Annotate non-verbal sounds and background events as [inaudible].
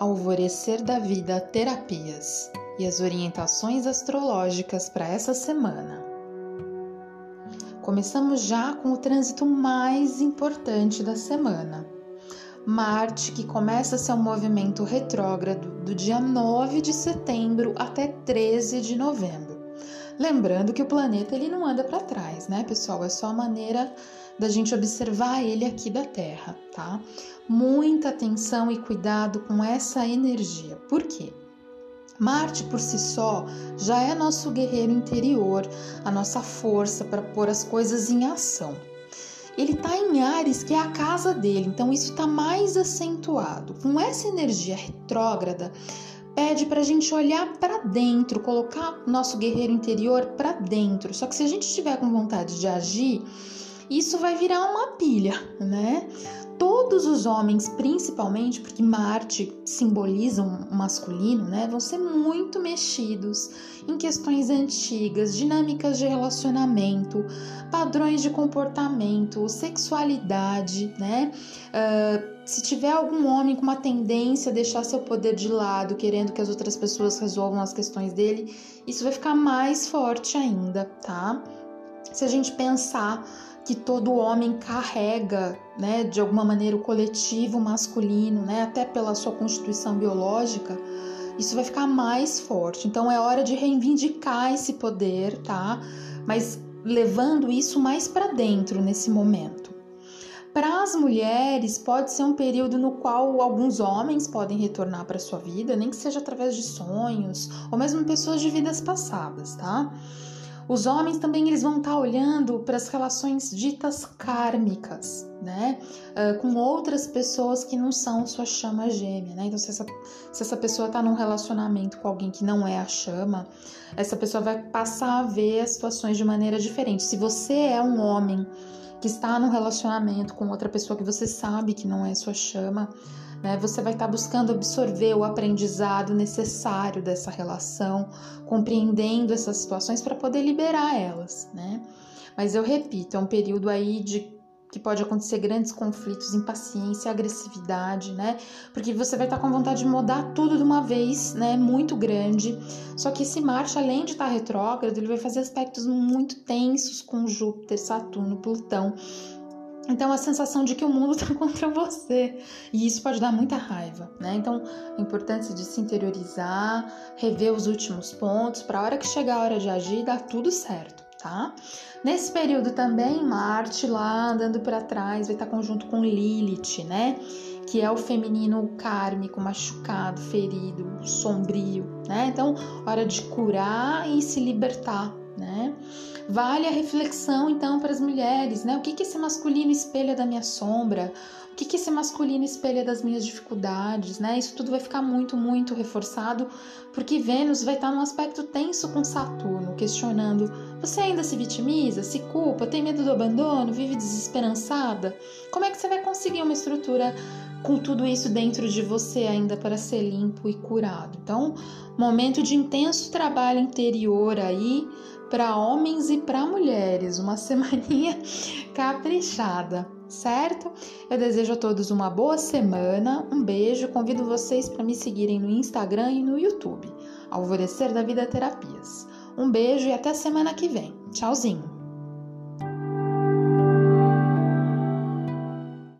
Alvorecer da Vida Terapias e as orientações astrológicas para essa semana. Começamos já com o trânsito mais importante da semana. Marte, que começa seu movimento retrógrado do dia 9 de setembro até 13 de novembro. Lembrando que o planeta ele não anda para trás, né, pessoal? É só a maneira da gente observar ele aqui da Terra, tá? Muita atenção e cuidado com essa energia. Por quê? Marte por si só já é nosso guerreiro interior, a nossa força para pôr as coisas em ação. Ele está em Ares, que é a casa dele, então isso está mais acentuado. Com essa energia retrógrada, pede para a gente olhar para dentro, colocar nosso guerreiro interior para dentro. Só que se a gente estiver com vontade de agir, isso vai virar uma pilha, né? Todos os homens, principalmente porque Marte simboliza um masculino, né, vão ser muito mexidos em questões antigas, dinâmicas de relacionamento, padrões de comportamento, sexualidade, né? Uh, se tiver algum homem com uma tendência a deixar seu poder de lado, querendo que as outras pessoas resolvam as questões dele, isso vai ficar mais forte ainda, tá? Se a gente pensar que todo homem carrega, né, de alguma maneira o coletivo masculino, né, até pela sua constituição biológica, isso vai ficar mais forte. Então é hora de reivindicar esse poder, tá? Mas levando isso mais para dentro nesse momento. Para as mulheres, pode ser um período no qual alguns homens podem retornar para sua vida, nem que seja através de sonhos ou mesmo pessoas de vidas passadas, tá? Os homens também eles vão estar tá olhando para as relações ditas kármicas, né? Uh, com outras pessoas que não são sua chama gêmea, né? Então, se essa, se essa pessoa está num relacionamento com alguém que não é a chama, essa pessoa vai passar a ver as situações de maneira diferente. Se você é um homem que está num relacionamento com outra pessoa que você sabe que não é sua chama, né? Você vai estar buscando absorver o aprendizado necessário dessa relação, compreendendo essas situações para poder liberar elas, né? Mas eu repito, é um período aí de que pode acontecer grandes conflitos, impaciência, agressividade, né? Porque você vai estar com vontade de mudar tudo de uma vez, né? Muito grande. Só que esse Marte, além de estar retrógrado, ele vai fazer aspectos muito tensos com Júpiter, Saturno, Plutão. Então, a sensação de que o mundo está [laughs] contra você. E isso pode dar muita raiva, né? Então, a importância de se interiorizar, rever os últimos pontos, para a hora que chegar a hora de agir, dar tudo certo, tá? Nesse período também, Marte lá andando para trás, vai estar conjunto com Lilith, né? Que é o feminino kármico, machucado, ferido, sombrio, né? Então, hora de curar e se libertar, né? Vale a reflexão então para as mulheres, né? O que que esse masculino espelha da minha sombra? O que que esse masculino espelha das minhas dificuldades, né? Isso tudo vai ficar muito, muito reforçado, porque Vênus vai estar num aspecto tenso com Saturno, questionando: você ainda se vitimiza, se culpa, tem medo do abandono, vive desesperançada? Como é que você vai conseguir uma estrutura com tudo isso dentro de você ainda para ser limpo e curado? Então, momento de intenso trabalho interior aí para homens e para mulheres, uma [laughs] semaninha caprichada, certo? Eu desejo a todos uma boa semana, um beijo, convido vocês para me seguirem no Instagram e no YouTube, Alvorecer da Vida Terapias. Um beijo e até semana que vem. Tchauzinho!